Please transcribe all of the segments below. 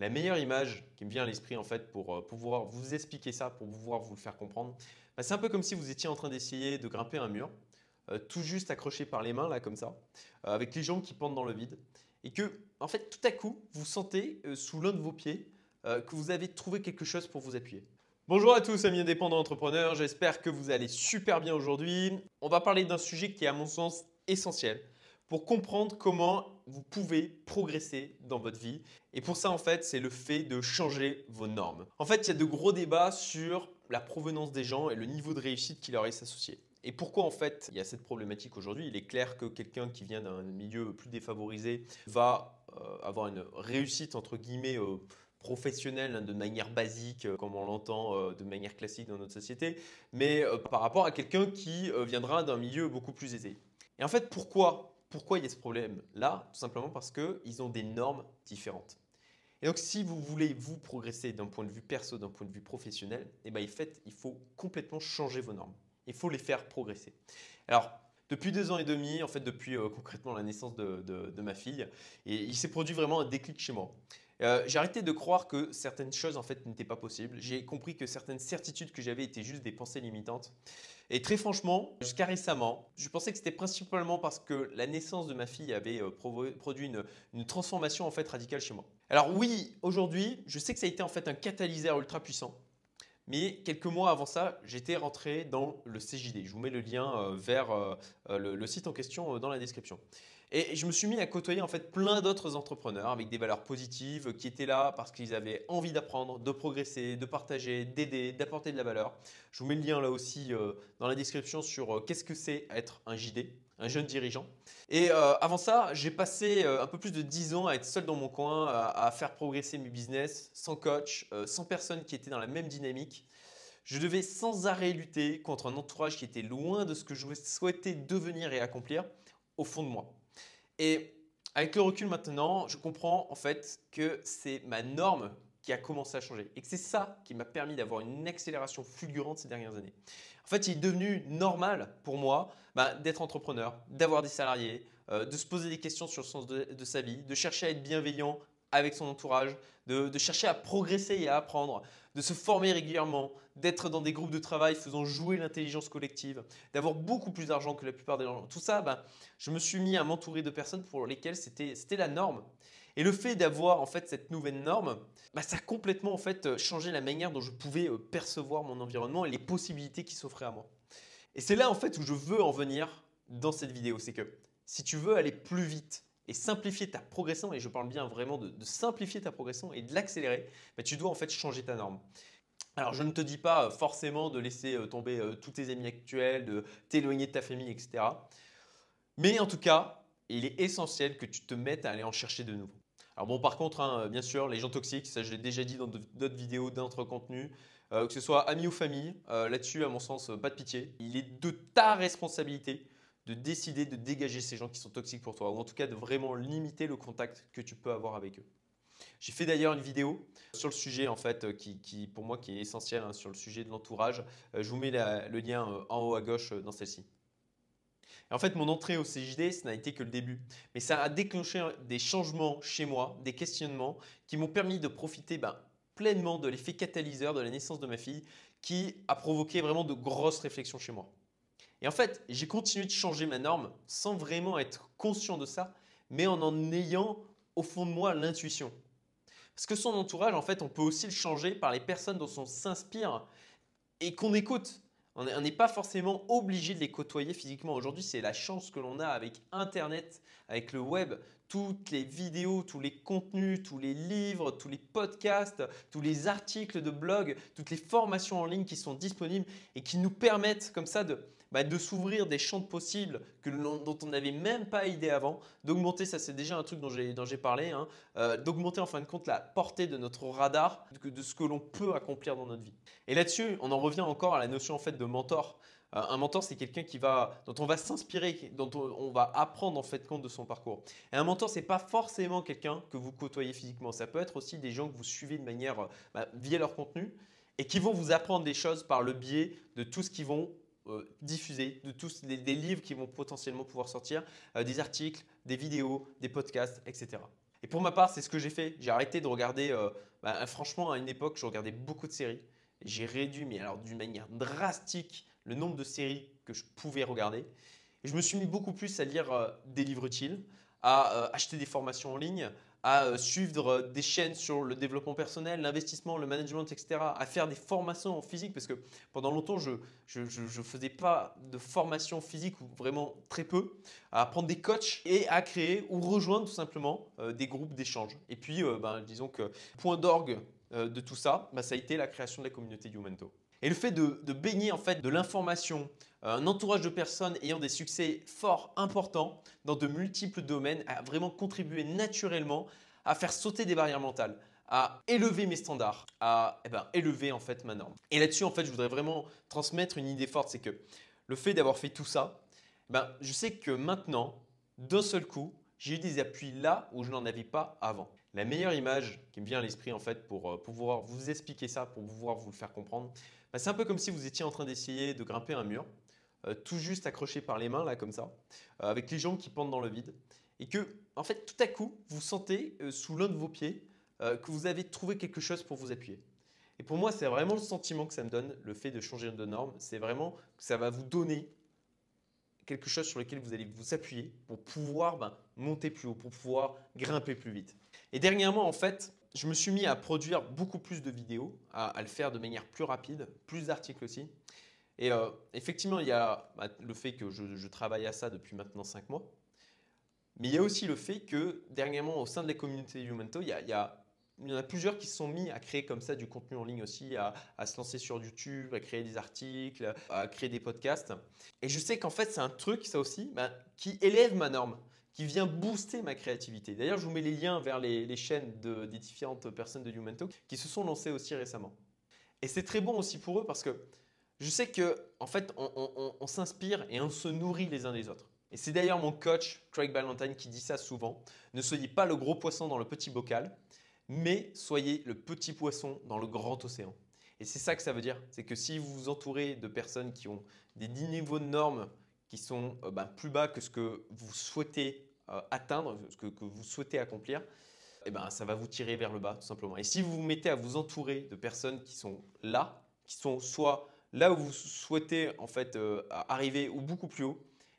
La meilleure image qui me vient à l'esprit en fait pour euh, pouvoir vous expliquer ça, pour pouvoir vous le faire comprendre, bah, c'est un peu comme si vous étiez en train d'essayer de grimper un mur, euh, tout juste accroché par les mains là comme ça, euh, avec les jambes qui pendent dans le vide, et que en fait tout à coup vous sentez sous l'un de vos pieds que vous avez trouvé quelque chose pour vous appuyer. Bonjour à tous amis indépendants entrepreneurs, j'espère que vous allez super bien aujourd'hui. On va parler d'un sujet qui est à mon sens essentiel pour comprendre comment vous pouvez progresser dans votre vie. Et pour ça, en fait, c'est le fait de changer vos normes. En fait, il y a de gros débats sur la provenance des gens et le niveau de réussite qui leur est associé. Et pourquoi en fait il y a cette problématique aujourd'hui? Il est clair que quelqu'un qui vient d'un milieu plus défavorisé va euh, avoir une réussite entre guillemets euh, professionnelle hein, de manière basique, euh, comme on l'entend de manière classique dans notre société, mais par rapport à quelqu'un qui viendra d'un milieu beaucoup plus aisé. Et en fait, pourquoi pourquoi il y a ce problème-là Tout simplement parce qu'ils ont des normes différentes. Et donc, si vous voulez vous progresser d'un point de vue perso, d'un point de vue professionnel, eh ben, il faut complètement changer vos normes. Il faut les faire progresser. Alors, depuis deux ans et demi, en fait, depuis euh, concrètement la naissance de, ma fille, il s'est produit vraiment un déclic chez moi. Euh, j'ai arrêté de croire que certaines choses en fait n'étaient pas possibles. J'ai compris que certaines certitudes que j'avais étaient juste des pensées limitantes. Et très franchement, jusqu'à récemment, je pensais que c'était principalement parce que la naissance de ma fille avait euh, produit une, une, transformation en fait radicale chez moi. Alors oui, aujourd'hui, je sais que ça a été en fait un catalyseur ultra puissant. Mais quelques mois avant ça, j'étais rentré dans le CJD. Je vous mets le lien euh, vers le, site en question dans la description. Et je me suis mis à côtoyer en fait plein d'autres entrepreneurs avec des valeurs positives qui étaient là parce qu'ils avaient envie d'apprendre, de progresser, de partager, d'aider, d'apporter de la valeur. Je vous mets le lien là aussi euh, dans la description sur euh, qu'est-ce que c'est être un JD, un jeune dirigeant. Et euh, avant ça, j'ai passé un peu plus de 10 ans à être seul dans mon coin, à, à faire progresser mes business, sans coach, sans personne qui était dans la même dynamique. Je devais sans arrêt lutter contre un entourage qui était loin de ce que je souhaitais devenir et accomplir au fond de moi. Et avec le recul maintenant, je comprends en fait que c'est ma norme qui a commencé à changer et que c'est ça qui m'a permis d'avoir une accélération fulgurante ces dernières années. En fait, il est devenu normal pour moi bah, d'être entrepreneur, d'avoir des salariés, euh, de se poser des questions sur le sens de, sa vie, de chercher à être bienveillant avec son entourage, de, chercher à progresser et à apprendre, de se former régulièrement, d'être dans des groupes de travail faisant jouer l'intelligence collective, d'avoir beaucoup plus d'argent que la plupart des gens. Tout ça, ben, je me suis mis à m'entourer de personnes pour lesquelles c'était la norme. Et le fait d'avoir en fait cette nouvelle norme, ben, ça a complètement en fait changé la manière dont je pouvais euh, percevoir mon environnement et les possibilités qui s'offraient à moi. Et c'est là en fait où je veux en venir dans cette vidéo, c'est que si tu veux aller plus vite, et simplifier ta progression, et je parle bien vraiment de, simplifier ta progression et de l'accélérer, bah, tu dois en fait changer ta norme. Alors je ne te dis pas euh, forcément de laisser euh, tomber euh, tous tes amis actuels, de t'éloigner de ta famille, etc. Mais en tout cas, il est essentiel que tu te mettes à aller en chercher de nouveau. Alors bon, par contre, hein, bien sûr, les gens toxiques, ça je l'ai déjà dit dans d'autres vidéos, d'autres contenus, que ce soit amis ou famille, là-dessus, à mon sens, pas de pitié. Il est de ta responsabilité de décider de dégager ces gens qui sont toxiques pour toi, ou en tout cas de vraiment limiter le contact que tu peux avoir avec eux. J'ai fait d'ailleurs une vidéo sur le sujet en fait qui, pour moi qui est essentiel hein, sur le sujet de l'entourage. Euh, je vous mets le lien euh, en haut à gauche euh, dans celle-ci. En fait, mon entrée au CJD, ce n'a été que le début. Mais ça a déclenché des changements chez moi, des questionnements qui m'ont permis de profiter ben, pleinement de l'effet catalyseur de la naissance de ma fille qui a provoqué vraiment de grosses réflexions chez moi. Et en fait, j'ai continué de changer ma norme sans vraiment être conscient de ça, mais en en ayant au fond de moi l'intuition. Parce que son entourage, en fait, on peut aussi le changer par les personnes dont on s'inspire et qu'on écoute. On n'est pas forcément obligé de les côtoyer physiquement. Aujourd'hui, c'est la chance que l'on a avec Internet, avec le web, toutes les vidéos, tous les contenus, tous les livres, tous les podcasts, tous les articles de blog, toutes les formations en ligne qui sont disponibles et qui nous permettent comme ça de, bah, de s'ouvrir des champs de possibles dont on n'avait même pas idée avant, d'augmenter, ça c'est déjà un truc dont j'ai parlé, hein, euh, d'augmenter en fin de compte la portée de notre radar, de, ce que l'on peut accomplir dans notre vie. Et là-dessus, on en revient encore à la notion en fait de mentor. Euh, un mentor, c'est quelqu'un qui va, dont on va s'inspirer, dont on, va apprendre en fait compte de son parcours. Et un mentor, c'est pas forcément quelqu'un que vous côtoyez physiquement. Ça peut être aussi des gens que vous suivez de manière bah, via leur contenu et qui vont vous apprendre des choses par le biais de tout ce qu'ils vont euh, diffuser, de tous des, livres qui vont potentiellement pouvoir sortir, euh, des articles, des vidéos, des podcasts, etc. Et pour ma part, c'est ce que j'ai fait. J'ai arrêté de regarder. euh, bah, franchement, à une époque, je regardais beaucoup de séries. J'ai réduit, mais alors d'une manière drastique, le nombre de séries que je pouvais regarder. Et je me suis mis beaucoup plus à lire des livres utiles, à acheter des formations en ligne, à euh, suivre euh, des chaînes sur le développement personnel, l'investissement, le management, etc. À faire des formations en physique parce que pendant longtemps, je ne faisais pas de formation physique ou vraiment très peu. À prendre des coachs et à créer ou rejoindre tout simplement euh, des groupes d'échange. Et puis, ben, disons que point d'orgue de tout ça, ben, ça a été la création de la communauté Youmento. Et le fait de, baigner en fait de l'information, euh, un entourage de personnes ayant des succès forts, importants dans de multiples domaines, a vraiment contribué naturellement à faire sauter des barrières mentales, à élever mes standards, à eh ben, élever en fait ma norme. Et là-dessus, en fait, je voudrais vraiment transmettre une idée forte, c'est que le fait d'avoir fait tout ça, ben, je sais que maintenant, d'un seul coup, j'ai eu des appuis là où je n'en avais pas avant. La meilleure image qui me vient à l'esprit en fait pour euh, pouvoir vous expliquer ça, pour pouvoir vous le faire comprendre, ben, c'est un peu comme si vous étiez en train d'essayer de grimper un mur, euh, tout juste accroché par les mains là comme ça, euh, avec les jambes qui pendent dans le vide, et que en fait tout à coup vous sentez sous l'un de vos pieds que vous avez trouvé quelque chose pour vous appuyer. Et pour moi, c'est vraiment le sentiment que ça me donne, le fait de changer de norme. C'est vraiment que ça va vous donner quelque chose sur lequel vous allez vous appuyer pour pouvoir ben, monter plus haut, pour pouvoir grimper plus vite. Et dernièrement, en fait, je me suis mis à produire beaucoup plus de vidéos, à, le faire de manière plus rapide, plus d'articles aussi. Et euh, effectivement, il y a bah, le fait que je, travaille à ça depuis maintenant 5 mois. Mais il y a aussi le fait que dernièrement, au sein de la communauté Youmento, il y a, il y a en a plusieurs qui se sont mis à créer comme ça du contenu en ligne aussi, à, à se lancer sur YouTube, à créer des articles, à créer des podcasts. Et je sais qu'en fait, c'est un truc, ça aussi, bah, qui élève ma norme, qui vient booster ma créativité. D'ailleurs, je vous mets les liens vers les, chaînes de, des différentes personnes de Youmento qui se sont lancées aussi récemment. Et c'est très bon aussi pour eux parce que je sais que en fait, on s'inspire et on se nourrit les uns des autres. Et c'est d'ailleurs mon coach, Craig Ballantyne, qui dit ça souvent. Ne soyez pas le gros poisson dans le petit bocal, mais soyez le petit poisson dans le grand océan. Et c'est ça que ça veut dire. C'est que si vous vous entourez de personnes qui ont des niveaux de normes qui sont euh, ben, plus bas que ce que vous souhaitez euh, atteindre, ce que, que vous souhaitez accomplir, eh ben, ça va vous tirer vers le bas tout simplement. Et si vous vous mettez à vous entourer de personnes qui sont là, qui sont soit là où vous souhaitez en fait euh, arriver ou beaucoup plus haut,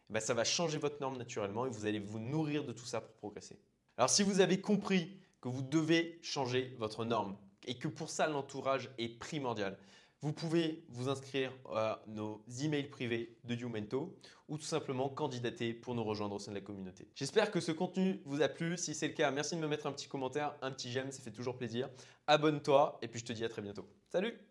eh ben, ça va changer votre norme naturellement et vous allez vous nourrir de tout ça pour progresser. Alors si vous avez compris que vous devez changer votre norme et que pour ça l'entourage est primordial, vous pouvez vous inscrire à nos emails privés de Youmento ou tout simplement candidater pour nous rejoindre au sein de la communauté. J'espère que ce contenu vous a plu. Si c'est le cas, merci de me mettre un petit commentaire, un petit j'aime, ça fait toujours plaisir. Abonne-toi et puis je te dis à très bientôt. Salut